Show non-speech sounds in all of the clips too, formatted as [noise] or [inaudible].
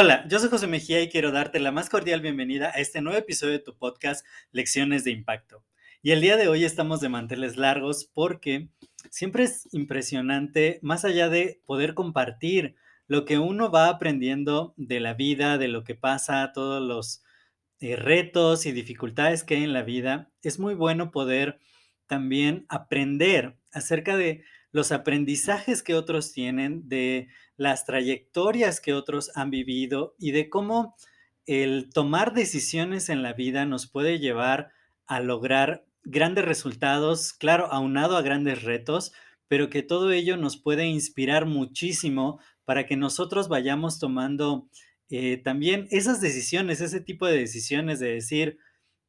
Hola, yo soy José Mejía y quiero darte la más cordial bienvenida a este nuevo episodio de tu podcast Lecciones de Impacto. Y el día de hoy estamos de manteles largos porque siempre es impresionante, más allá de poder compartir lo que uno va aprendiendo de la vida, de lo que pasa, todos los eh, retos y dificultades que hay en la vida, es muy bueno poder también aprender acerca de los aprendizajes que otros tienen, de las trayectorias que otros han vivido y de cómo el tomar decisiones en la vida nos puede llevar a lograr grandes resultados, claro, aunado a grandes retos, pero que todo ello nos puede inspirar muchísimo para que nosotros vayamos tomando eh, también esas decisiones, ese tipo de decisiones de decir,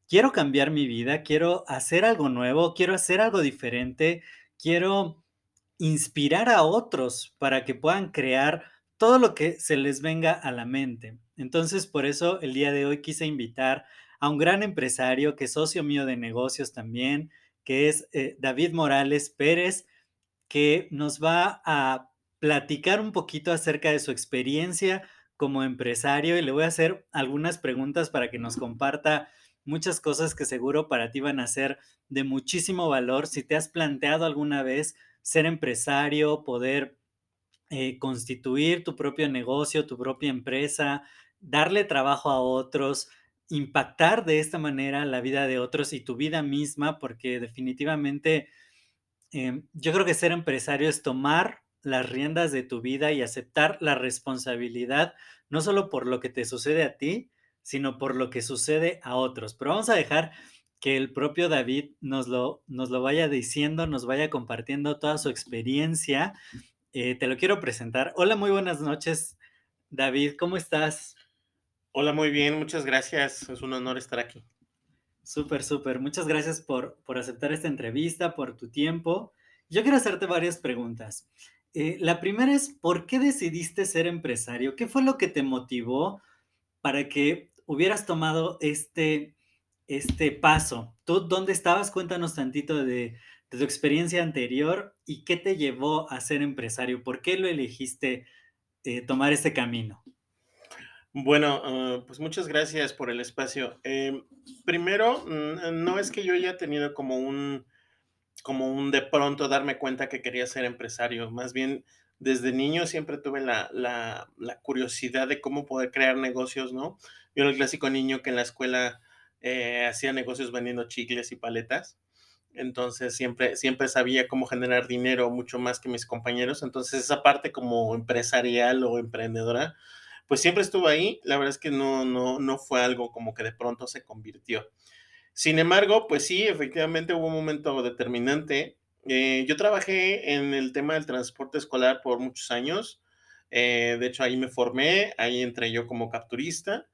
quiero cambiar mi vida, quiero hacer algo nuevo, quiero hacer algo diferente, quiero inspirar a otros para que puedan crear todo lo que se les venga a la mente. Entonces, por eso el día de hoy quise invitar a un gran empresario que es socio mío de negocios también, que es eh, David Morales Pérez, que nos va a platicar un poquito acerca de su experiencia como empresario y le voy a hacer algunas preguntas para que nos [laughs] comparta muchas cosas que seguro para ti van a ser de muchísimo valor. Si te has planteado alguna vez ser empresario, poder eh, constituir tu propio negocio, tu propia empresa, darle trabajo a otros, impactar de esta manera la vida de otros y tu vida misma, porque definitivamente em, yo creo que ser empresario es tomar las riendas de tu vida y aceptar la responsabilidad, no solo por lo que te sucede a ti, sino por lo que sucede a otros. Pero vamos a dejar que el propio David nos lo, nos lo vaya diciendo, nos vaya compartiendo toda su experiencia. Eh, te lo quiero presentar. Hola, muy buenas noches, David, ¿cómo estás? Hola, muy bien, muchas gracias. Es un honor estar aquí. Súper, súper. Muchas gracias por, por aceptar esta entrevista, por tu tiempo. Yo quiero hacerte varias preguntas. Eh, la primera es, ¿por qué decidiste ser empresario? ¿Qué fue lo que te motivó para que hubieras tomado este, este paso. ¿Tú dónde estabas? Cuéntanos tantito de, tu experiencia anterior y qué te llevó a ser empresario. ¿Por qué lo elegiste eh, tomar este camino? Bueno, ah, pues muchas gracias por el espacio. Em, primero, mm, no es que yo haya tenido como un, como un de pronto darme cuenta que quería ser empresario, más bien desde niño siempre tuve la, la, la curiosidad de cómo poder crear negocios, ¿no? Yo era el clásico niño que en la escuela eh, hacía negocios vendiendo chicles y paletas. Entonces siempre, siempre sabía cómo generar dinero mucho más que mis compañeros. Entonces esa parte como empresarial o emprendedora, pues siempre estuvo ahí. La verdad es que no, no, no fue algo como que de pronto se convirtió. Sin embargo, pues sí, efectivamente hubo un momento determinante. Eh, yo trabajé en el tema del transporte escolar por muchos años. Eh, de hecho, ahí me formé, ahí entré yo como capturista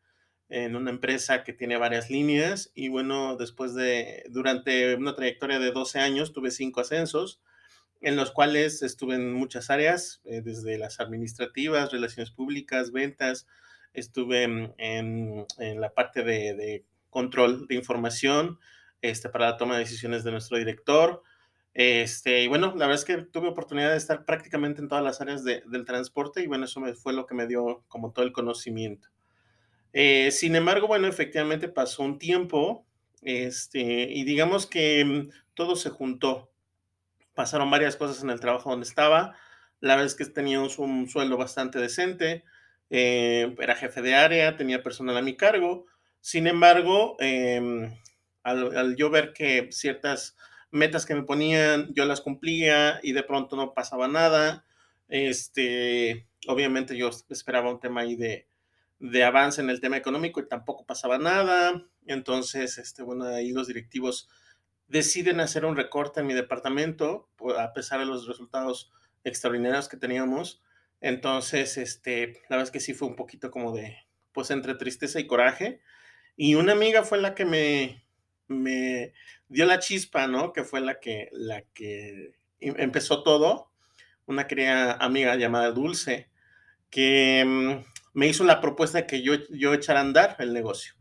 en una empresa que tiene varias líneas y bueno, después de, durante una trayectoria de 12 años, tuve cinco ascensos en los cuales estuve en muchas áreas, eh, desde las administrativas, relaciones públicas, ventas, estuve en, en, la parte de, de, control de información este, para la toma de decisiones de nuestro director. Este, y bueno, la verdad es que tuve oportunidad de estar prácticamente en todas las áreas de, del transporte y bueno, eso me, fue lo que me dio como todo el conocimiento. Eh, sin embargo, bueno, efectivamente pasó un tiempo este, y digamos que mm, todo se juntó. Pasaron varias cosas en el trabajo donde estaba. La verdad es que tenía un, sueldo bastante decente. Eh, era jefe de área, tenía personal a mi cargo. Sin embargo, em, al, al, yo ver que ciertas metas que me ponían, yo las cumplía y de pronto no pasaba nada, este, obviamente yo esperaba un tema ahí de, de avance en el tema económico y tampoco pasaba nada. Entonces, este, bueno, ahí los directivos deciden hacer un recorte en mi departamento, a pesar de los resultados extraordinarios que teníamos. Entonces, este, la verdad es que sí fue un poquito como de, pues entre tristeza y coraje. Y una amiga fue la que me, me dio la chispa, ¿no? Que fue la que, la que em, empezó todo. Una querida amiga llamada Dulce, que mm, me hizo la propuesta de que yo, yo echara a andar el negocio,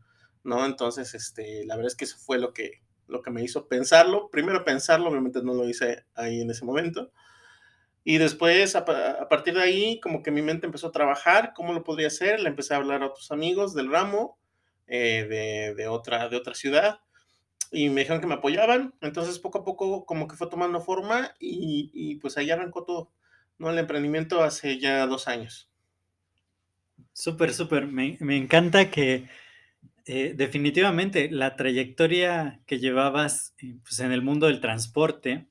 ¿no? Entonces, este, la verdad es que eso fue lo que, lo que me hizo pensarlo. Primero pensarlo, obviamente no lo hice ahí en ese momento. Y después, a, partir de ahí, como que mi mente empezó a trabajar, cómo lo podría hacer. Le empecé a hablar a otros amigos del ramo, eh, de, de, otra, de otra ciudad, y me dijeron que me apoyaban. Entonces, poco a poco, como que fue tomando forma, y, y pues ahí arrancó todo, ¿no? El emprendimiento hace ya dos años. Súper, súper. Me, encanta que eh, definitivamente la trayectoria que llevabas eh, pues, en el mundo del transporte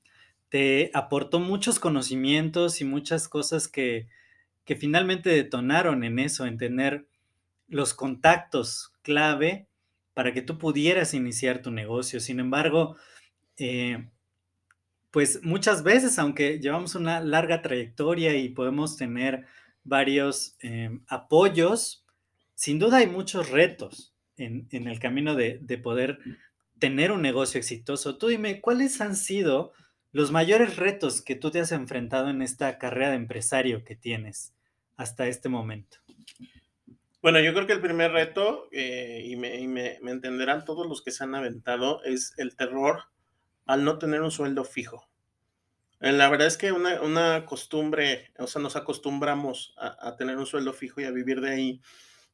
te aportó muchos conocimientos y muchas cosas que, que finalmente detonaron en eso, en tener los contactos clave para que tú pudieras iniciar tu negocio. Sin embargo, eh, pues muchas veces, aunque llevamos una larga trayectoria y podemos tener varios eh, apoyos, sin duda hay muchos retos en, el camino de, de, poder tener un negocio exitoso. Tú dime, ¿cuáles han sido los mayores retos que tú te has enfrentado en esta carrera de empresario que tienes hasta este momento? Bueno, yo creo que el primer reto, eh, y, me, y me, entenderán todos los que se han aventado, es el terror al no tener un sueldo fijo. La verdad es que una, una costumbre, o sea, nos acostumbramos a, tener un sueldo fijo y a vivir de ahí,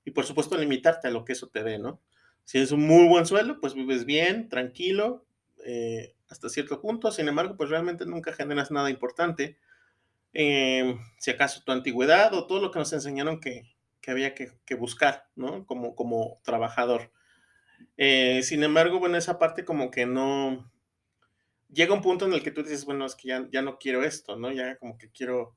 y por supuesto limitarte a lo que eso te dé, ¿no? Si es un muy buen sueldo, pues vives bien, tranquilo, eh, hasta cierto punto, sin embargo, pues realmente nunca generas nada importante. Eh, si acaso tu antigüedad o todo lo que nos enseñaron que, que había que, que, buscar, ¿no? Como, como trabajador. Eh, sin embargo, bueno, esa parte como que no... Llega un punto en el que tú dices, bueno, es que ya, ya no quiero esto, ¿no? Ya como que quiero,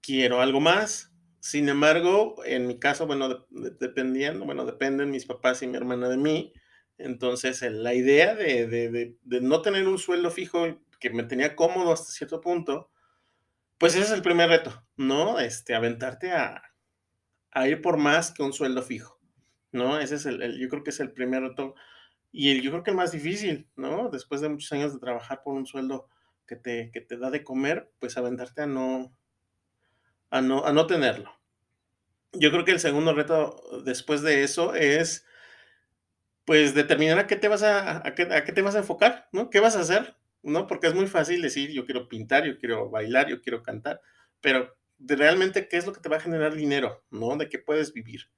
quiero algo más. Sin embargo, en mi caso, bueno, de, de, dependiendo, bueno, dependen mis papás y mi hermana de mí. Entonces, la idea de, de, no tener un sueldo fijo que me tenía cómodo hasta cierto punto, pues ese es el primer reto, ¿no? Este, aventarte a, a ir por más que un sueldo fijo, ¿no? Ese es el, el, yo creo que es el primer reto y el, yo creo que el más difícil, ¿no? Después de muchos años de trabajar por un sueldo que te, que te da de comer, pues aventarte a no, a no, a no tenerlo. Yo creo que el segundo reto después de eso es, pues, determinar a qué te vas a, a, qué, a qué te vas a enfocar, ¿no? ¿Qué vas a hacer? ¿No? Porque es muy fácil decir, yo quiero pintar, yo quiero bailar, yo quiero cantar, pero de realmente qué es lo que te va a generar dinero, ¿no? De qué puedes vivir,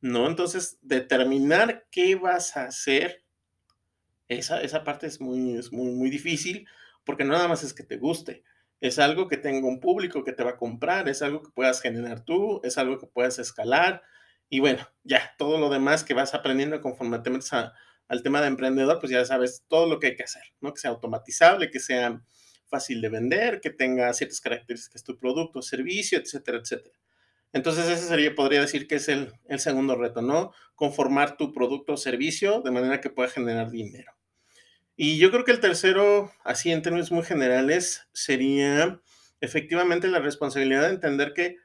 ¿no? Entonces, determinar qué vas a hacer, esa, esa parte es muy, es muy, muy difícil, porque no nada más es que te guste, es algo que tenga un público que te va a comprar, es algo que puedas generar tú, es algo que puedas escalar, y bueno, ya, todo lo demás que vas aprendiendo conforme te metes a, al tema de emprendedor, pues ya sabes todo lo que hay que hacer, ¿no? Que sea automatizable, que sea fácil de vender, que tenga ciertas características tu producto, servicio, etcétera, etcétera. Entonces ese sería, podría decir que es el, el segundo reto, ¿no? Conformar tu producto o servicio de manera que pueda generar dinero. Y yo creo que el tercero, así en términos muy generales, sería efectivamente la responsabilidad de entender que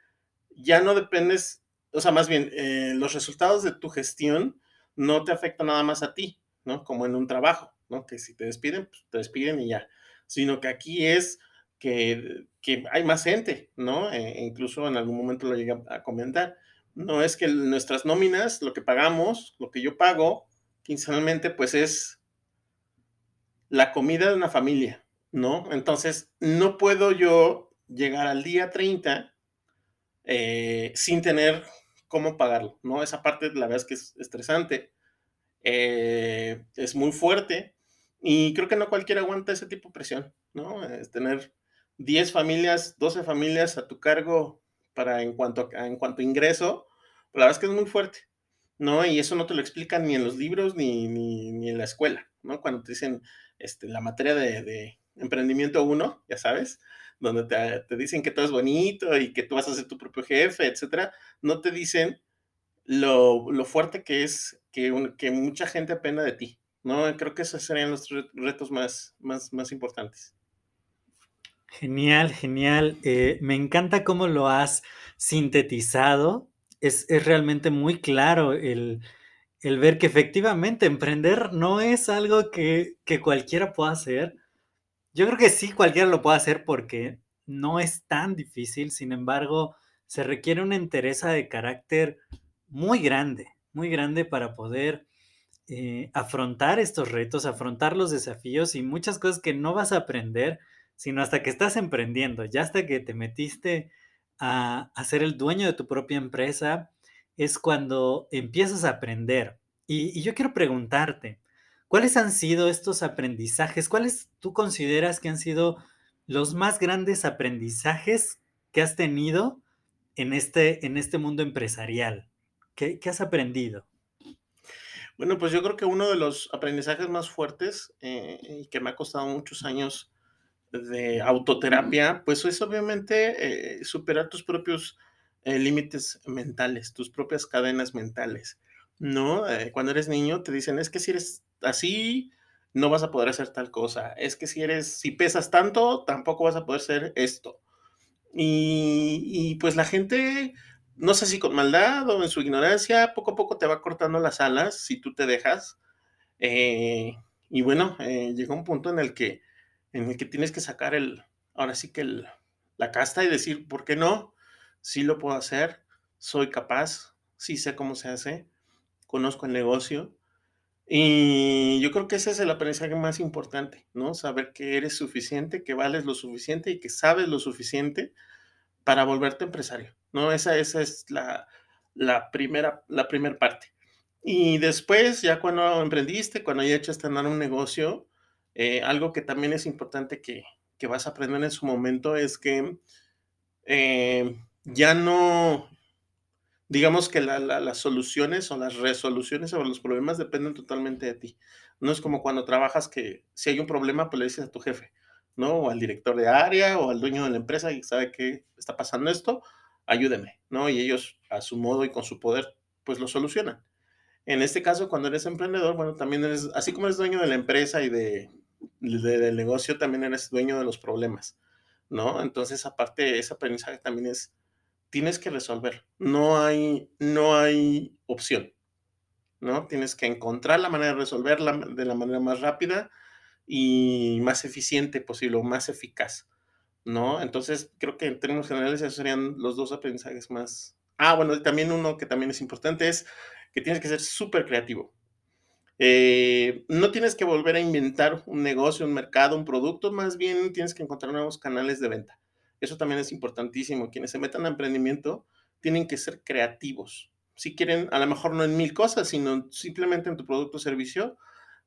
ya no dependes, o sea, más bien, eh, los resultados de tu gestión no te afectan nada más a ti, ¿no? Como en un trabajo, ¿no? Que si te despiden, pues te despiden y ya sino que aquí es que, que hay más gente, ¿no? E incluso en algún momento lo llegué a comentar. No es que nuestras nóminas, lo que pagamos, lo que yo pago quincenalmente, pues es la comida de una familia, ¿no? Entonces, no puedo yo llegar al día 30 eh, sin tener cómo pagarlo, ¿no? Esa parte, la verdad es que es estresante, eh, es muy fuerte, y creo que no cualquiera aguanta ese tipo de presión, ¿no? Es tener 10 familias, 12 familias a tu cargo para en cuanto a, en cuanto ingreso, la verdad es que es muy fuerte, ¿no? Y eso no te lo explican ni en los libros ni, ni, ni en la escuela, ¿no? Cuando te dicen este, la materia de, emprendimiento 1, ya sabes, donde te, te, dicen que todo es bonito y que tú vas a ser tu propio jefe, etcétera, no te dicen lo, lo fuerte que es que, que mucha gente dependa de ti, no, creo que esos serían los retos más, más, más importantes. Genial, genial. Eh, me encanta cómo lo has sintetizado. Es, es realmente muy claro el, el ver que efectivamente emprender no es algo que, que cualquiera pueda hacer. Yo creo que sí, cualquiera lo puede hacer porque no es tan difícil, sin embargo, se requiere una entereza de carácter muy grande, muy grande para poder eh, afrontar estos retos, afrontar los desafíos y muchas cosas que no vas a aprender, sino hasta que estás emprendiendo, ya hasta que te metiste a, a ser el dueño de tu propia empresa, es cuando empiezas a aprender. Y, yo quiero preguntarte, ¿cuáles han sido estos aprendizajes? ¿Cuáles tú consideras que han sido los más grandes aprendizajes que has tenido en este, en este mundo empresarial? ¿Qué, qué has aprendido? Bueno, pues yo creo que uno de los aprendizajes más fuertes eh, y que me ha costado muchos años de autoterapia, pues es obviamente eh, superar tus propios eh, límites mentales, tus propias cadenas mentales, ¿no? Eh, cuando eres niño te dicen, es que si eres así, no vas a poder hacer tal cosa, es que si eres, si pesas tanto, tampoco vas a poder hacer esto. Y, pues la gente, no sé si con maldad o en su ignorancia, poco a poco te va cortando las alas si tú te dejas. Eh, y bueno, eh, llega un punto en el que en el que tienes que sacar el, ahora sí que el, la casta y decir, ¿por qué no? Sí lo puedo hacer, soy capaz, sí sé cómo se hace, conozco el negocio. Y yo creo que ese es el aprendizaje más importante, ¿no? Saber que eres suficiente, que vales lo suficiente y que sabes lo suficiente para volverte empresario, ¿no? Esa, esa es la, la primera, la primera parte. Y después, ya cuando emprendiste, cuando ya echaste a andar un negocio, eh, algo que también es importante que, que, vas a aprender en su momento es que eh, ya no, digamos que la, la, las soluciones o las resoluciones sobre los problemas dependen totalmente de ti. No es como cuando trabajas que si hay un problema, pues le dices a tu jefe, ¿no? O al director de área o al dueño de la empresa y sabe que está pasando esto, ayúdeme, ¿no? Y ellos a su modo y con su poder, pues lo solucionan. En este caso, cuando eres emprendedor, bueno, también eres, así como eres dueño de la empresa y de, de, del negocio, también eres dueño de los problemas, ¿no? Entonces, aparte, ese aprendizaje también es, tienes que resolver, no hay, no hay opción, ¿no? Tienes que encontrar la manera de resolverla de la manera más rápida y más eficiente posible, o más eficaz, ¿no? Entonces, creo que en términos generales esos serían los dos aprendizajes más. Ah, bueno, también uno que también es importante es que tienes que ser súper creativo. Eh, no tienes que volver a inventar un negocio, un mercado, un producto, más bien tienes que encontrar nuevos canales de venta. Eso también es importantísimo. Quienes se metan a emprendimiento tienen que ser creativos. Si quieren, a lo mejor no en mil cosas, sino simplemente en tu producto o servicio,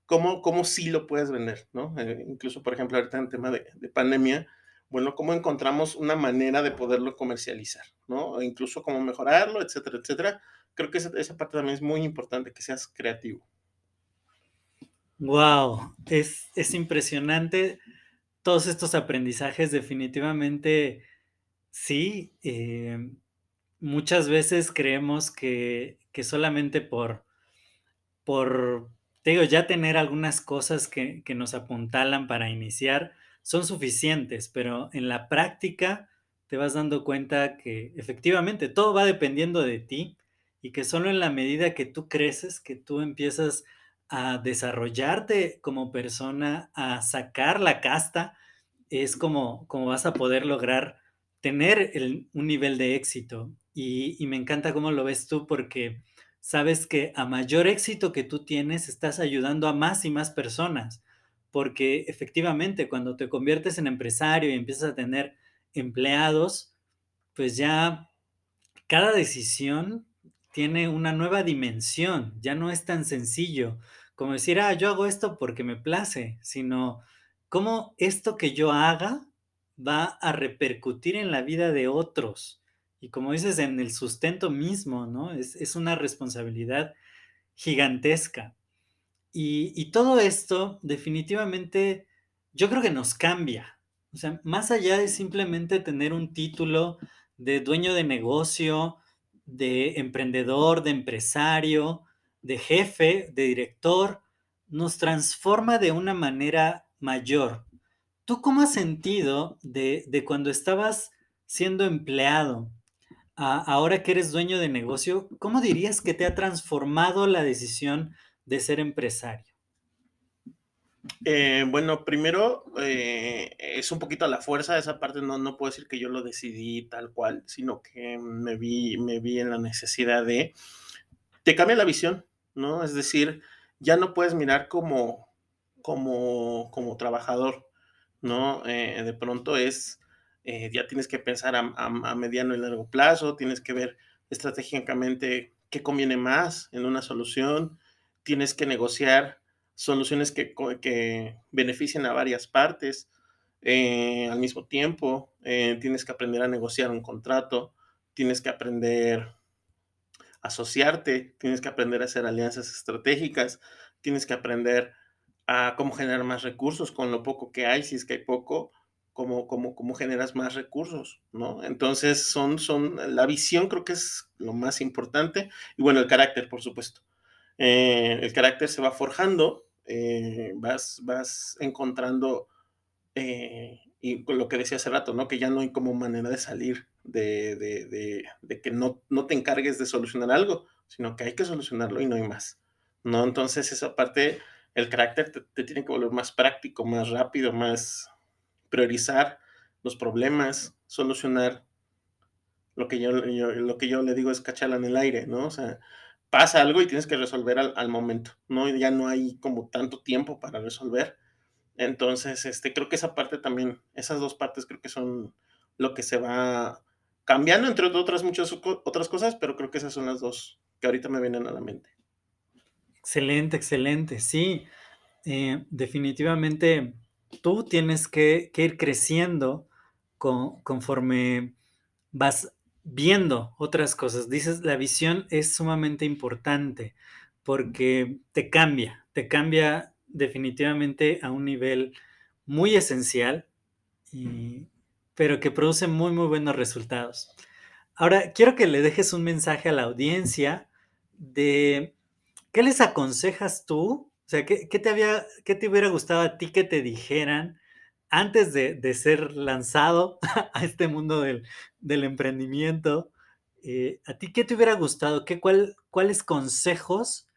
cómo, cómo sí lo puedes vender, ¿no? Eh, incluso, por ejemplo, ahorita en tema de, de, pandemia, bueno, cómo encontramos una manera de poderlo comercializar, ¿no? O incluso cómo mejorarlo, etcétera, etcétera. Creo que esa, esa parte también es muy importante, que seas creativo. Wow, es, es impresionante todos estos aprendizajes, definitivamente sí. Eh, muchas veces creemos que, que solamente por, por digo, ya tener algunas cosas que, que, nos apuntalan para iniciar son suficientes, pero en la práctica te vas dando cuenta que efectivamente todo va dependiendo de ti y que solo en la medida que tú creces, que tú empiezas a desarrollarte como persona, a sacar la casta, es como, como vas a poder lograr tener el, un nivel de éxito. Y, y me encanta cómo lo ves tú porque sabes que a mayor éxito que tú tienes, estás ayudando a más y más personas, porque efectivamente cuando te conviertes en empresario y empiezas a tener empleados, pues ya cada decisión tiene una nueva dimensión, ya no es tan sencillo como decir, ah, yo hago esto porque me place, sino cómo esto que yo haga va a repercutir en la vida de otros y como dices, en el sustento mismo, ¿no? Es, es una responsabilidad gigantesca. Y, y, todo esto definitivamente yo creo que nos cambia. O sea, más allá de simplemente tener un título de dueño de negocio, de emprendedor, de empresario, de jefe, de director, nos transforma de una manera mayor, ¿Tú cómo has sentido de de cuando estabas siendo empleado a ahora que eres dueño de negocio? ¿Cómo dirías que te ha transformado la decisión de ser empresario? Eh, bueno, primero, eh, es un poquito a la fuerza, esa parte no no puedo decir que yo lo decidí tal cual, sino que me vi me vi en la necesidad de te cambia la visión, ¿no? Es decir, ya no puedes mirar como como como trabajador, ¿no? Eh, de pronto es, ya tienes que pensar a a a mediano y largo plazo, tienes que ver estratégicamente qué conviene más en una solución, tienes que negociar soluciones que que beneficien a varias partes, eh, al mismo tiempo, eh, tienes que aprender a negociar un contrato, tienes que aprender a asociarte, tienes que aprender a hacer alianzas estratégicas, tienes que aprender a cómo generar más recursos con lo poco que hay, si es que hay poco, cómo cómo cómo generas más recursos, ¿no? Entonces, son son la visión creo que es lo más importante y, bueno, el carácter, por supuesto. Eh, el carácter se va forjando, eh, vas vas encontrando, eh, y lo que decía hace rato, ¿no? Que ya no hay como manera de salir de de de que no no te encargues de solucionar algo, sino que hay que solucionarlo y no hay más, ¿no? Entonces, esa parte, el carácter te tiene que volver más práctico, más rápido, más priorizar los problemas, solucionar lo que yo lo que yo le digo es cacharla en el aire, ¿no? O pasa algo y tienes que resolver al momento, ¿no? Ya no hay como tanto tiempo para resolver. Entonces, este, creo que esa parte también, esas 2 partes creo que son lo que se va cambiando, entre otras muchas otras cosas, pero creo que esas son las 2 que ahorita me vienen a la mente. Excelente, excelente. Sí, eh, definitivamente tú tienes que ir creciendo con conforme vas viendo otras cosas. Dices, la visión es sumamente importante, porque te cambia, te cambia definitivamente a un nivel muy esencial, pero que produce muy, muy buenos resultados. Ahora, quiero que le dejes un mensaje a la audiencia de, ¿qué les aconsejas tú? O sea, ¿qué qué te había qué te hubiera gustado a ti que te dijeran antes de de ser lanzado [laughs] a este mundo del del emprendimiento? Eh, ¿a ti qué te hubiera gustado? ¿Qué cuál cuáles consejos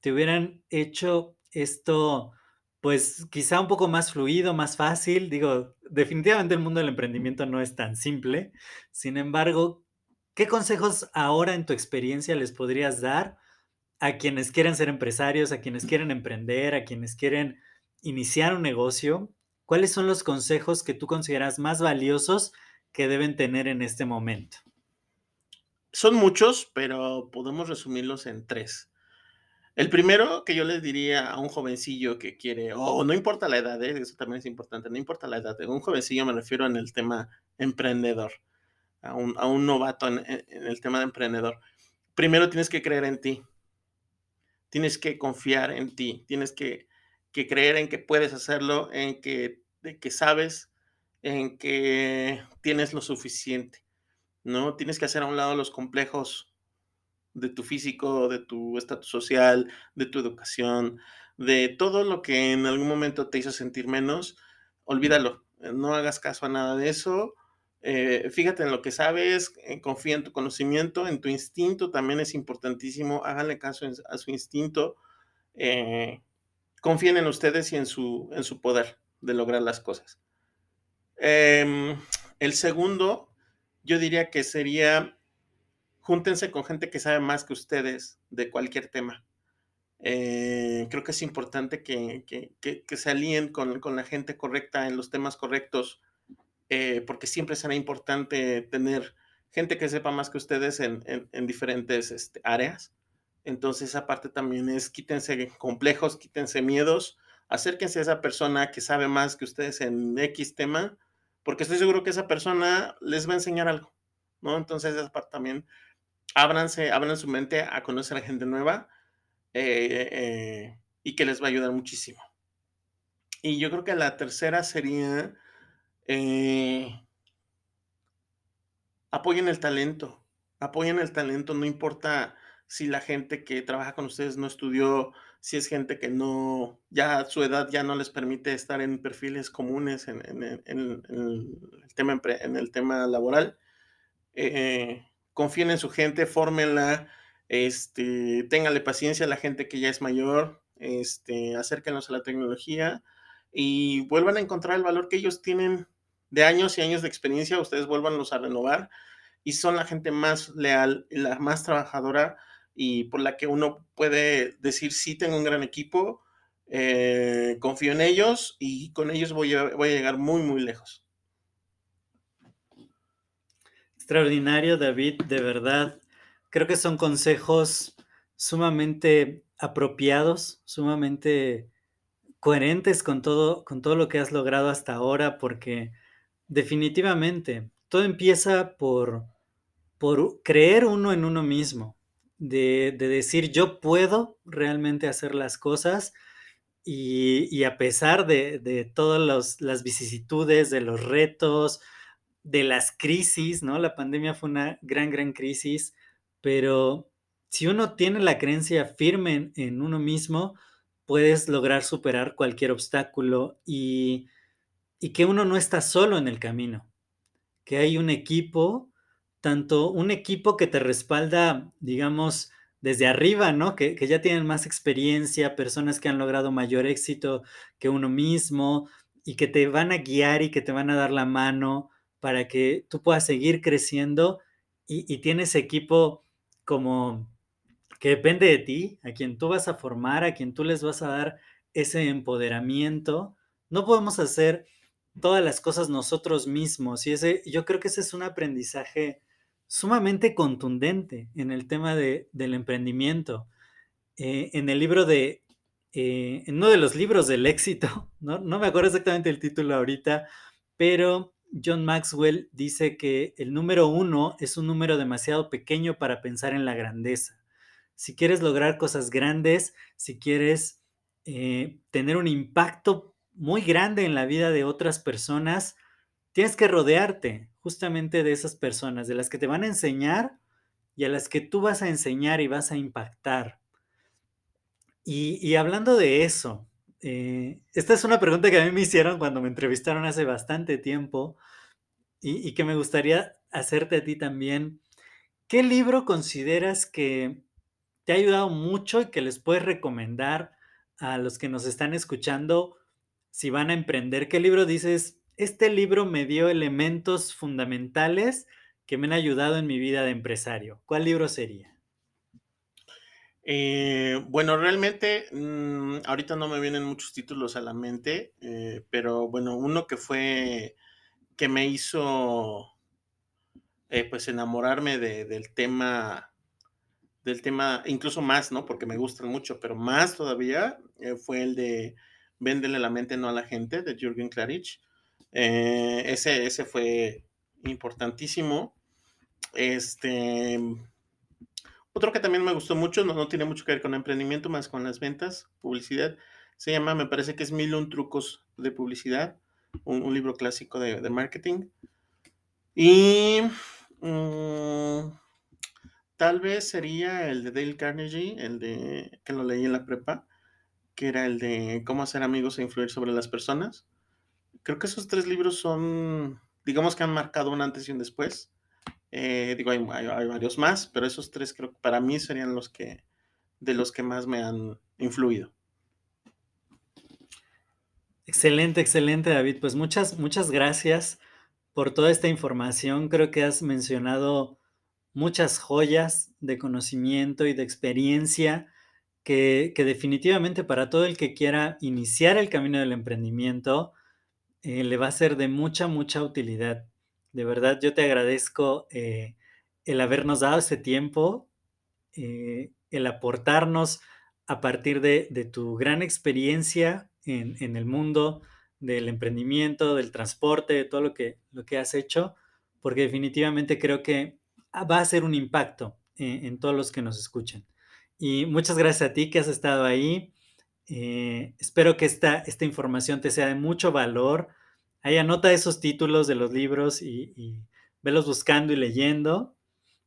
te hubieran hecho esto, pues, quizá un poco más fluido, más fácil? Digo, definitivamente el mundo del emprendimiento no es tan simple. Sin embargo, ¿qué consejos ahora en tu experiencia les podrías dar a quienes quieren ser empresarios, a quienes quieren emprender, a quienes quieren iniciar un negocio? ¿Cuáles son los consejos que tú consideras más valiosos que deben tener en este momento? Son muchos, pero podemos resumirlos en 3. El primero que yo les diría a un jovencillo que quiere o no importa la edad, ¿eh? Eso también es importante, no importa la edad, un jovencillo me refiero en el tema emprendedor, a un a un novato en el tema de emprendedor. Primero tienes que creer en ti. Tienes que confiar en ti, tienes que que creer en que puedes hacerlo, en que de que sabes, en que tienes lo suficiente, ¿no? Tienes que hacer a un lado los complejos de tu físico, de tu estatus social, de tu educación, de todo lo que en algún momento te hizo sentir menos, olvídalo, eh, no hagas caso a nada de eso, eh, fíjate en lo que sabes, eh, confía en tu conocimiento, en tu instinto también es importantísimo, háganle caso a su instinto, confíen en ustedes y en su en su poder de lograr las cosas. Em, el segundo, yo diría que sería, júntense con gente que sabe más que ustedes de cualquier tema. Eh, creo que es importante que que que se alíen con con la gente correcta en los temas correctos, eh, porque siempre será importante tener gente que sepa más que ustedes en en en diferentes, este, áreas. Entonces, esa parte también es quítense complejos, quítense miedos, acérquense a esa persona que sabe más que ustedes en equis tema, porque estoy seguro que esa persona les va a enseñar algo, ¿no? Entonces, esa parte también, ábranse abran su mente a conocer a gente nueva, eh eh, y que les va a ayudar muchísimo. Y yo creo que la tercera sería, eh apoyen el talento, apoyen el talento, no importa si la gente que trabaja con ustedes no estudió si es gente que no, ya su edad ya no les permite estar en perfiles comunes en, el, tema, en el tema laboral. Eh, confíen en su gente, fórmenla, este, ténganle paciencia a la gente que ya es mayor, este, acérquenos a la tecnología y vuelvan a encontrar el valor que ellos tienen de años y años de experiencia, ustedes vuelvanlos a renovar y son la gente más leal y la más trabajadora y por la que uno puede decir, sí, tengo un gran equipo, eh, confío en ellos y con ellos voy a, voy a llegar muy, muy lejos. Extraordinario, David, de verdad. Creo que son consejos sumamente apropiados, sumamente coherentes con todo, con todo lo que has logrado hasta ahora, porque definitivamente todo empieza por, por creer uno en uno mismo de, decir yo puedo realmente hacer las cosas y, a pesar de, todas las vicisitudes, de los retos, de las crisis, ¿no? La pandemia fue una gran, gran crisis, pero si uno tiene la creencia firme en, uno mismo, puedes lograr superar cualquier obstáculo y, y que uno no está solo en el camino, que hay un equipo tanto un equipo que te respalda, digamos, desde arriba, ¿no? Que, ya tienen más experiencia, personas que han logrado mayor éxito que uno mismo y que te van a guiar y que te van a dar la mano para que tú puedas seguir creciendo y, y tienes equipo como que depende de ti, a quien tú vas a formar, a quien tú les vas a dar ese empoderamiento. No podemos hacer todas las cosas nosotros mismos y ese, yo creo que ese es un aprendizaje sumamente contundente en el tema de, del emprendimiento. Eh, en el libro de, eh, en uno de los libros del éxito, [laughs] ¿no? no me acuerdo exactamente el título ahorita, pero John Maxwell dice que el número uno es un número demasiado pequeño para pensar en la grandeza. Si quieres lograr cosas grandes, si quieres eh, tener un impacto muy grande en la vida de otras personas, tienes que rodearte justamente de esas personas, de las que te van a enseñar y a las que tú vas a enseñar y vas a impactar. Y, hablando de eso, eh, esta es una pregunta que a mí me hicieron cuando me entrevistaron hace bastante tiempo y, y que me gustaría hacerte a ti también. ¿Qué libro consideras que te ha ayudado mucho y que les puedes recomendar a los que nos están escuchando si van a emprender? ¿Qué libro dices, este libro me dio elementos fundamentales que me han ayudado en mi vida de empresario. ¿Cuál libro sería? Eh, bueno, realmente mm, ahorita no me vienen muchos títulos a la mente, eh, pero bueno, uno que fue que me hizo eh, pues enamorarme del tema del tema incluso más, ¿no? Porque me gustan mucho, pero más todavía fue el de Véndele la mente no a la gente de Jürgen Klarich. Eh, ese, ese fue importantísimo. Este, otro que también me gustó mucho, no, no, tiene mucho que ver con emprendimiento, más con las ventas, publicidad. Se llama, me parece que es Mil un trucos de publicidad, un, libro clásico de, marketing. Y mm, tal vez sería el de Dale Carnegie, el de que lo leí en la prepa, que era el de cómo hacer amigos e influir sobre las personas creo que esos tres libros son, digamos que han marcado un antes y un después. Eh, digo, hay, varios más, pero esos tres creo que para mí serían los que, de los que más me han influido. Excelente, excelente, David. Pues muchas, muchas gracias por toda esta información. Creo que has mencionado muchas joyas de conocimiento y de experiencia que, que definitivamente para todo el que quiera iniciar el camino del emprendimiento, eh, le va a ser de mucha, mucha utilidad. De verdad, yo te agradezco eh, el habernos dado ese tiempo, eh, el aportarnos a partir de, tu gran experiencia en, el mundo del emprendimiento, del transporte, de todo lo que, lo que has hecho, porque definitivamente creo que va a ser un impacto en, en todos los que nos escuchen. Y muchas gracias a ti que has estado ahí. Eh, espero que esta, esta información te sea de mucho valor. Ahí anota esos títulos de los libros y, velos buscando y leyendo,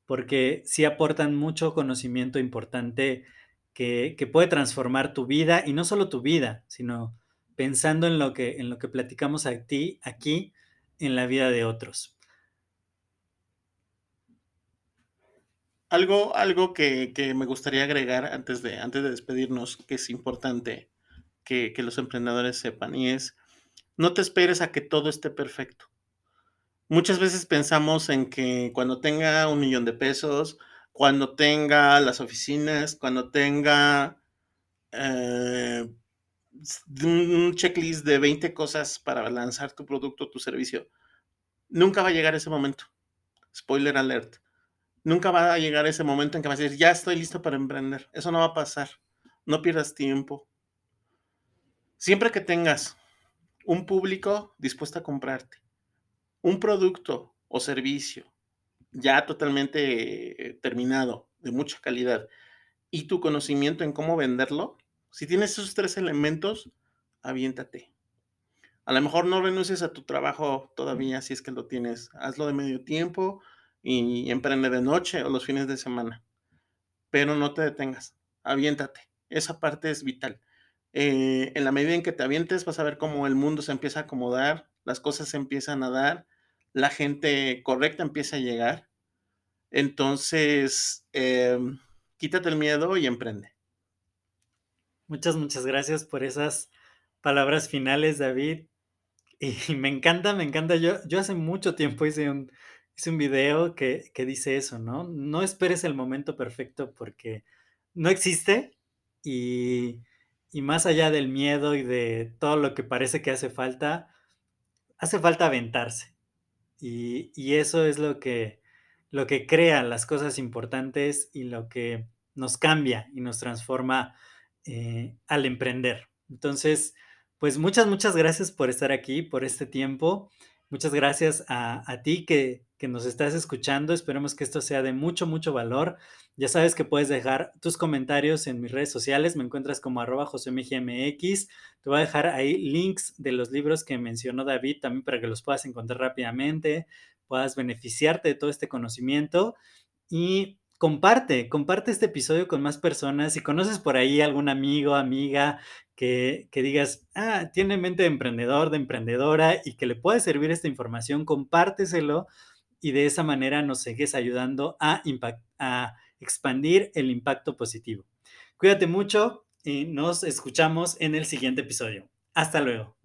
porque sí aportan mucho conocimiento importante que, que puede transformar tu vida y no solo tu vida, sino pensando en lo que, en lo que platicamos aquí, aquí en la vida de otros. Algo, algo que, que, me gustaría agregar antes de, antes de despedirnos, que es importante que, que los emprendedores sepan, y es, no te esperes a que todo esté perfecto. Muchas veces pensamos en que cuando tenga un millón de pesos, cuando tenga las oficinas, cuando tenga eh, un checklist de 20 cosas para lanzar tu producto tu servicio, nunca va a llegar ese momento. Spoiler alert. Nunca va a llegar ese momento en que vas a decir, ya estoy listo para emprender. Eso no va a pasar. No pierdas tiempo. Siempre que tengas un público dispuesto a comprarte, un producto o servicio ya totalmente eh, terminado, de mucha calidad, y tu conocimiento en cómo venderlo, si tienes esos tres elementos, aviéntate. A lo mejor no renuncies a tu trabajo todavía si es que lo tienes. Hazlo de medio tiempo y emprende de noche o los fines de semana. Pero no te detengas. Aviéntate. Esa parte es vital. Eh, en la medida en que te avientes, vas a ver cómo el mundo se empieza a acomodar, las cosas se empiezan a dar, la gente correcta empieza a llegar. Entonces, eh, quítate el miedo y emprende. Muchas, muchas gracias por esas palabras finales, David. [laughs] Y me encanta, me encanta. Yo, yo hace mucho tiempo hice un, hice un video que, que dice eso, ¿no? No esperes el momento perfecto porque no existe y, y más allá del miedo y de todo lo que parece que hace falta, hace falta aventarse. Y, y, eso es lo que, lo que crea las cosas importantes y lo que nos cambia y nos transforma eh, al emprender. Entonces, pues muchas, muchas gracias por estar aquí, por este tiempo. Muchas gracias a, a ti que, que, nos estás escuchando. Esperemos que esto sea de mucho, mucho valor. Ya sabes que puedes dejar tus comentarios en mis redes sociales. Me encuentras como arroba josemgmx. Te voy a dejar ahí links de los libros que mencionó David también para que los puedas encontrar rápidamente, puedas beneficiarte de todo este conocimiento. Y comparte, comparte este episodio con más personas. Si conoces por ahí algún amigo, amiga que, que, digas, ah, tiene mente de emprendedor, de emprendedora y que le puede servir esta información, compárteselo y de esa manera nos sigues ayudando a, a expandir el impacto positivo. Cuídate mucho y nos escuchamos en el siguiente episodio. Hasta luego.